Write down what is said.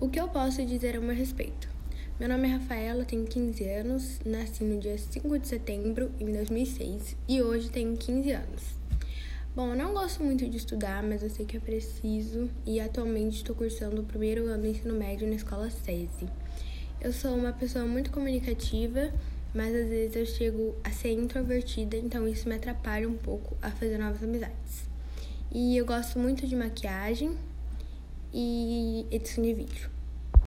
O que eu posso dizer a meu respeito? Meu nome é Rafaela, tenho 15 anos, nasci no dia 5 de setembro em 2006 e hoje tenho 15 anos. Bom, eu não gosto muito de estudar, mas eu sei que é preciso e atualmente estou cursando o primeiro ano do ensino médio na escola SESI. Eu sou uma pessoa muito comunicativa, mas às vezes eu chego a ser introvertida, então isso me atrapalha um pouco a fazer novas amizades. E eu gosto muito de maquiagem e edição de vídeo.